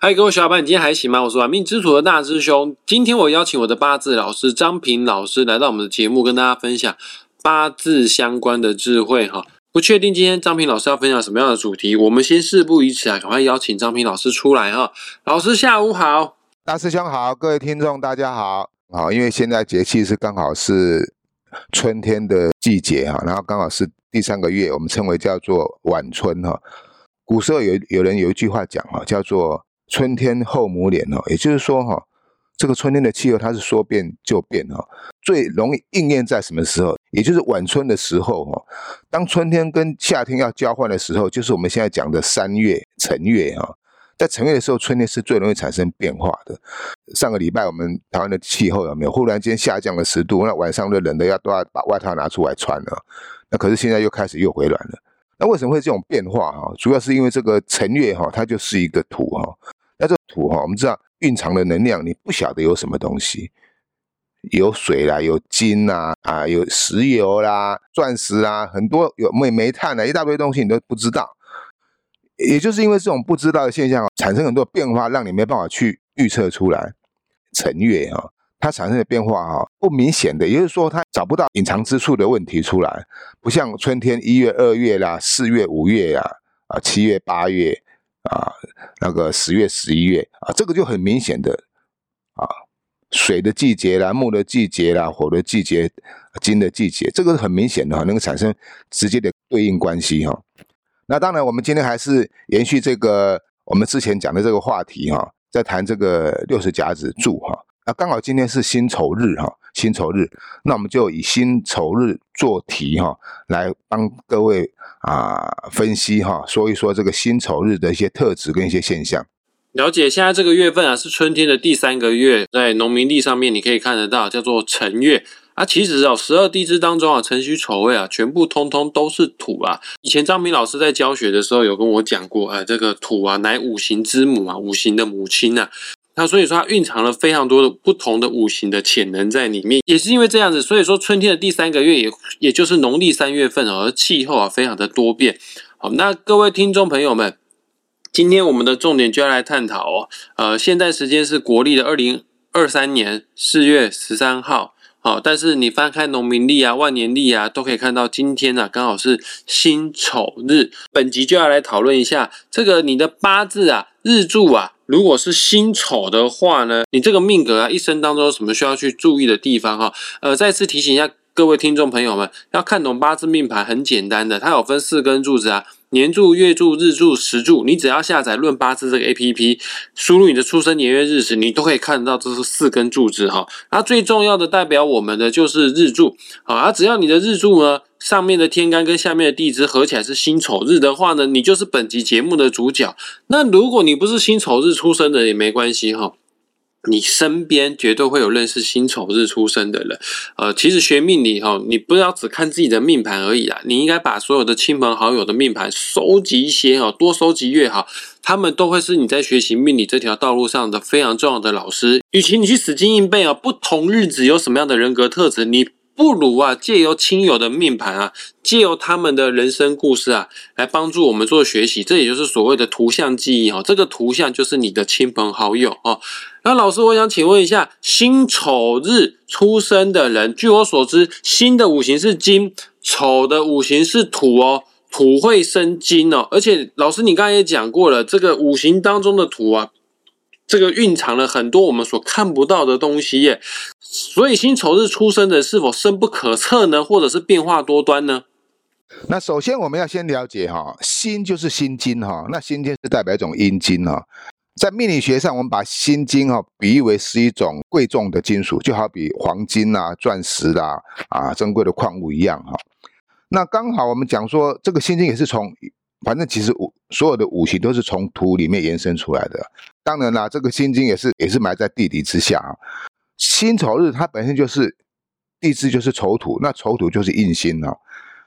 嗨，各位小伙伴，你今天还行吗？我是玩命之徒的大师兄。今天我邀请我的八字老师张平老师来到我们的节目，跟大家分享八字相关的智慧哈。不确定今天张平老师要分享什么样的主题，我们先事不宜迟啊，赶快邀请张平老师出来哈。老师下午好，大师兄好，各位听众大家好。好，因为现在节气是刚好是春天的季节哈，然后刚好是第三个月，我们称为叫做晚春哈。古时候有有人有一句话讲哈，叫做。春天后母脸哦，也就是说哈，这个春天的气候它是说变就变哈，最容易应验在什么时候？也就是晚春的时候哈。当春天跟夏天要交换的时候，就是我们现在讲的三月辰月哈。在辰月的时候，春天是最容易产生变化的。上个礼拜我们台湾的气候有没有忽然间下降了十度？那晚上的冷的要都要把外套拿出来穿了。那可是现在又开始又回暖了。那为什么会这种变化哈？主要是因为这个辰月哈，它就是一个土哈。那这土哈，我们知道蕴藏的能量，你不晓得有什么东西，有水啦，有金呐，啊，有石油啦，钻石啦，很多有煤煤炭的一大堆东西，你都不知道。也就是因为这种不知道的现象，产生很多变化，让你没办法去预测出来。辰月哈，它产生的变化哈，不明显的，也就是说，它找不到隐藏之处的问题出来，不像春天一月、二月啦，四月、五月呀，啊，七月、八月。啊，那个十月、十一月啊，这个就很明显的啊，水的季节啦，木的季节啦，火的季节，金的季节，这个是很明显的哈，能够产生直接的对应关系哈。那当然，我们今天还是延续这个我们之前讲的这个话题哈，在谈这个六十甲子柱哈。那刚好今天是辛丑日哈，辛丑日，那我们就以辛丑日做题哈，来帮各位啊分析哈，说一说这个辛丑日的一些特质跟一些现象。了解，现在这个月份啊是春天的第三个月，在农民历上面你可以看得到，叫做辰月啊。其实哦，十二地支当中啊，辰戌丑未啊，全部通通都是土啊。以前张明老师在教学的时候有跟我讲过，哎，这个土啊，乃五行之母啊，五行的母亲啊。那所以说，它蕴藏了非常多的不同的五行的潜能在里面，也是因为这样子，所以说春天的第三个月，也也就是农历三月份而气候啊非常的多变。好，那各位听众朋友们，今天我们的重点就要来探讨哦，呃，现在时间是国历的二零二三年四月十三号。好，但是你翻开农民历啊、万年历啊，都可以看到今天呢刚好是辛丑日。本集就要来讨论一下这个你的八字啊、日柱啊。如果是辛丑的话呢，你这个命格啊，一生当中有什么需要去注意的地方哈？呃，再次提醒一下各位听众朋友们，要看懂八字命盘很简单的，它有分四根柱子啊，年柱、月柱、日柱、时柱，你只要下载论八字这个 A P P，输入你的出生年月日时，你都可以看得到这是四根柱子哈。那最重要的代表我们的就是日柱，好，啊，只要你的日柱呢。上面的天干跟下面的地支合起来是辛丑日的话呢，你就是本集节目的主角。那如果你不是辛丑日出生的也没关系哈，你身边绝对会有认识辛丑日出生的人。呃，其实学命理哈，你不要只看自己的命盘而已啊，你应该把所有的亲朋好友的命盘收集一些哦，多收集越好，他们都会是你在学习命理这条道路上的非常重要的老师。与其你去死记硬背啊，不同日子有什么样的人格特质，你。不如啊，借由亲友的命盘啊，借由他们的人生故事啊，来帮助我们做学习。这也就是所谓的图像记忆哈。这个图像就是你的亲朋好友哦。那老师，我想请问一下，辛丑日出生的人，据我所知，辛的五行是金，丑的五行是土哦。土会生金哦。而且老师，你刚才也讲过了，这个五行当中的土啊。这个蕴藏了很多我们所看不到的东西耶，所以辛丑日出生的是否深不可测呢？或者是变化多端呢？那首先我们要先了解哈，辛就是辛金哈，那辛金是代表一种阴金哈，在命理学上，我们把辛金哈比喻为是一种贵重的金属，就好比黄金啊、钻石啦啊珍贵的矿物一样哈。那刚好我们讲说，这个辛金也是从。反正其实五所有的五行都是从土里面延伸出来的。当然啦，这个辛金也是也是埋在地底之下。辛丑日它本身就是地支就是丑土，那丑土就是印星啊。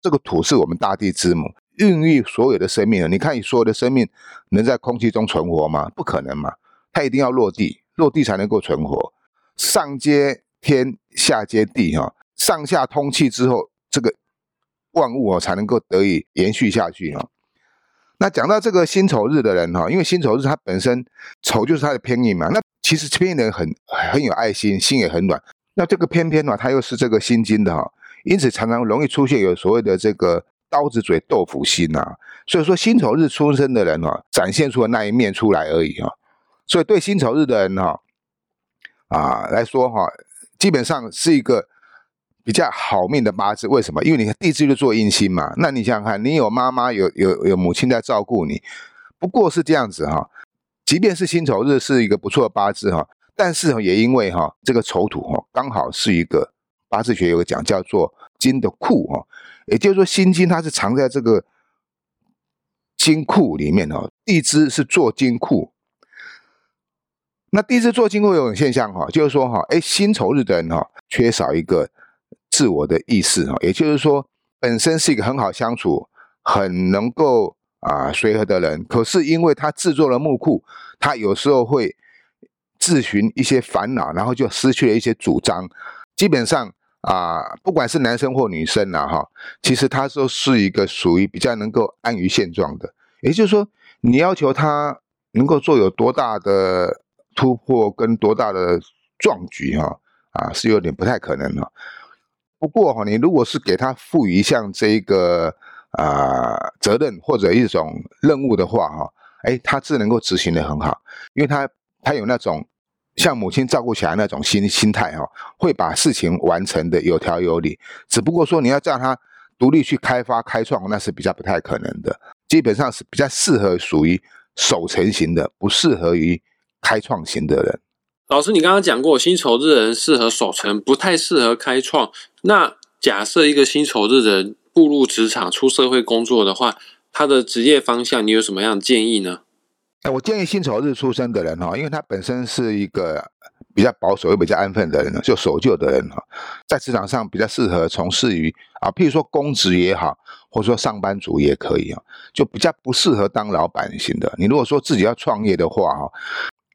这个土是我们大地之母，孕育所有的生命啊。你看，你所有的生命能在空气中存活吗？不可能嘛，它一定要落地，落地才能够存活。上接天，下接地哈，上下通气之后，这个万物啊才能够得以延续下去啊。那讲到这个辛丑日的人哈，因为辛丑日它本身丑就是它的偏印嘛，那其实偏印人很很有爱心，心也很暖。那这个偏偏呢，他又是这个心金的哈，因此常常容易出现有所谓的这个刀子嘴豆腐心呐。所以说辛丑日出生的人哈，展现出的那一面出来而已哈。所以对辛丑日的人哈，啊来说哈，基本上是一个比较好命的八字。为什么？因为你地支就做阴星嘛。那你想想看，你有妈妈，有有有母亲在照顾你，不过是这样子哈。即便是辛丑日是一个不错的八字哈。但是也因为哈这个丑土哈刚好是一个八字学有个讲叫做金的库哈，也就是说辛金它是藏在这个金库里面哈，地支是做金库。那地支做金库有种现象哈，就是说哈，哎辛丑日的人哈缺少一个自我的意识哈，也就是说本身是一个很好相处、很能够啊随和的人，可是因为他制作了木库，他有时候会。自寻一些烦恼，然后就失去了一些主张。基本上啊，不管是男生或女生呐，哈，其实他都是一个属于比较能够安于现状的。也就是说，你要求他能够做有多大的突破跟多大的壮举，哈，啊，是有点不太可能了。不过哈，你如果是给他赋予像这个啊责任或者一种任务的话，哈，哎，他自能够执行的很好，因为他他有那种。像母亲照顾起来那种心心态哈，会把事情完成的有条有理。只不过说你要叫他独立去开发开创，那是比较不太可能的。基本上是比较适合属于守成型的，不适合于开创型的人。老师，你刚刚讲过辛丑日人适合守成，不太适合开创。那假设一个辛丑日人步入职场、出社会工作的话，他的职业方向，你有什么样的建议呢？哎，我建议辛丑日出生的人哈，因为他本身是一个比较保守又比较安分的人就守旧的人哈，在职场上比较适合从事于啊，譬如说公职也好，或者说上班族也可以啊，就比较不适合当老板型的。你如果说自己要创业的话哈，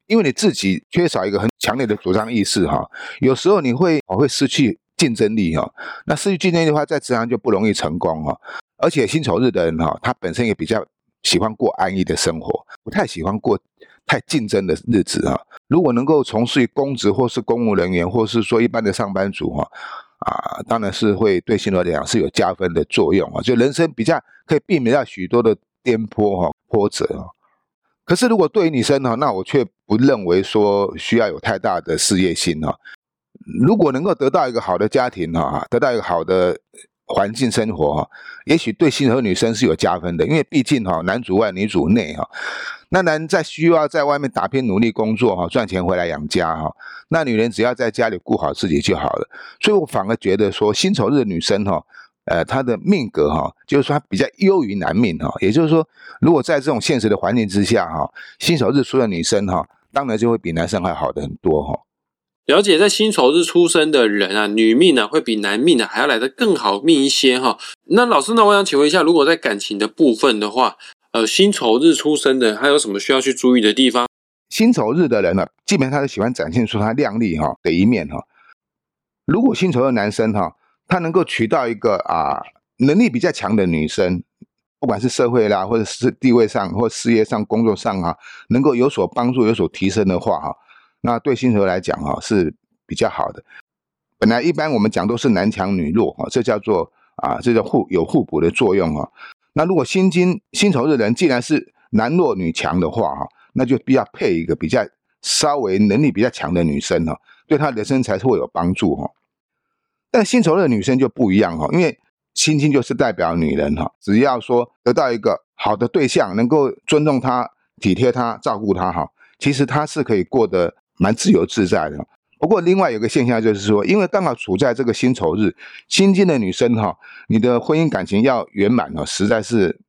因为你自己缺少一个很强烈的主张意识哈，有时候你会会失去竞争力哈。那失去竞争力的话，在职场就不容易成功哈。而且辛丑日的人哈，他本身也比较。喜欢过安逸的生活，不太喜欢过太竞争的日子啊。如果能够从事公职或是公务人员，或是说一般的上班族哈，啊，当然是会对新罗来讲是有加分的作用啊。就人生比较可以避免掉许多的颠簸哈波折啊。可是如果对于女生哈，那我却不认为说需要有太大的事业心哈。如果能够得到一个好的家庭哈，得到一个好的。环境生活哈，也许对新手女生是有加分的，因为毕竟哈，男主外女主内哈，那男人在需要在外面打拼努力工作哈，赚钱回来养家哈，那女人只要在家里顾好自己就好了。所以我反而觉得说，辛丑日的女生哈，呃，她的命格哈，就是说她比较优于男命哈，也就是说，如果在这种现实的环境之下哈，辛丑日出的女生哈，当然就会比男生还好的很多哈。了解，在辛丑日出生的人啊，女命呢会比男命呢还要来得更好命一些哈。那老师呢，我想请问一下，如果在感情的部分的话，呃，辛丑日出生的还有什么需要去注意的地方？辛丑日的人呢，基本上是喜欢展现出他靓丽哈的一面哈。如果辛丑的男生哈，他能够娶到一个啊能力比较强的女生，不管是社会啦，或者是地位上或事业上、工作上啊，能够有所帮助、有所提升的话哈。那对星球来讲哈是比较好的。本来一般我们讲都是男强女弱哈，这叫做啊，这叫互有互补的作用哈。那如果辛金辛丑日人既然是男弱女强的话哈，那就必要配一个比较稍微能力比较强的女生哈，对他的身材会有帮助哈。但辛丑日女生就不一样哈，因为辛金就是代表女人哈，只要说得到一个好的对象，能够尊重她、体贴她、照顾她哈，其实她是可以过得。蛮自由自在的，不过另外有个现象就是说，因为刚好处在这个辛丑日，辛金的女生哈，你的婚姻感情要圆满哈，实在是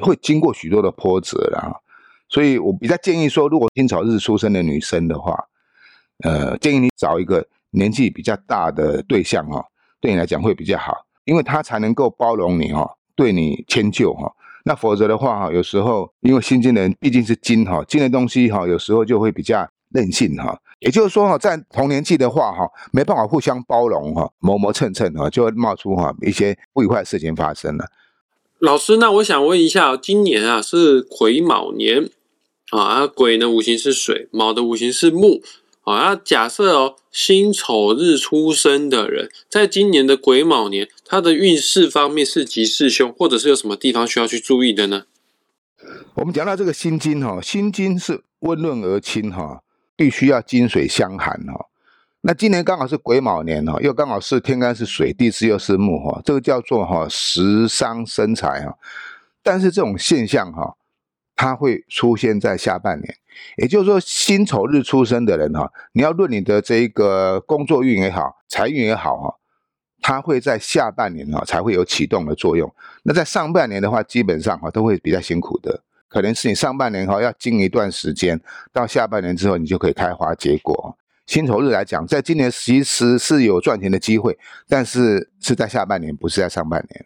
会经过许多的波折的哈。所以我比较建议说，如果辛丑日出生的女生的话，呃，建议你找一个年纪比较大的对象哈，对你来讲会比较好，因为他才能够包容你哈，对你迁就哈。那否则的话哈，有时候因为辛金人毕竟是金哈，金的东西哈，有时候就会比较。任性哈，也就是说哈，在同年纪的话哈，没办法互相包容哈，磨磨蹭蹭哈，就会冒出哈一些不愉快的事情发生了。老师，那我想问一下，今年啊是癸卯年啊，癸呢五行是水，卯的五行是木啊。那假设哦，辛丑日出生的人，在今年的癸卯年，他的运势方面是吉是凶，或者是有什么地方需要去注意的呢？我们讲到这个心经哈，心经是温润而清哈，必须要金水相寒哈。那今年刚好是癸卯年哈，又刚好是天干是水，地支又是木哈，这个叫做哈食伤生财哈。但是这种现象哈，它会出现在下半年，也就是说辛丑日出生的人哈，你要论你的这一个工作运也好，财运也好哈，它会在下半年哈才会有启动的作用。那在上半年的话，基本上哈都会比较辛苦的，可能是你上半年哈要经一段时间，到下半年之后你就可以开花结果。辛丑日来讲，在今年其实是有赚钱的机会，但是是在下半年，不是在上半年。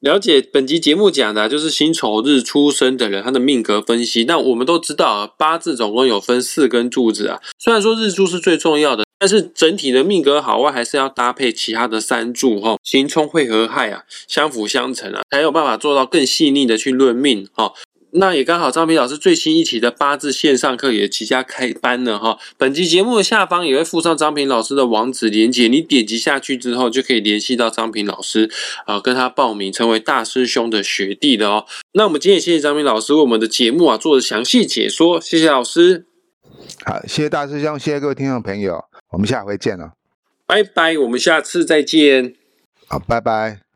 了解本集节目讲的就是辛丑日出生的人他的命格分析。那我们都知道，八字总共有分四根柱子啊。虽然说日柱是最重要的，但是整体的命格好坏还是要搭配其他的三柱哈，行冲会合害啊，相辅相成啊，才有办法做到更细腻的去论命哈。那也刚好，张平老师最新一期的八字线上课也即将开班了哈。本期节目的下方也会附上张平老师的网址连接，你点击下去之后就可以联系到张平老师，啊，跟他报名成为大师兄的学弟的哦。那我们今天也谢谢张平老师为我们的节目啊做的详细解说，谢谢老师。好，谢谢大师兄，谢谢各位听众朋友，我们下回见了，拜拜，我们下次再见。好，拜拜。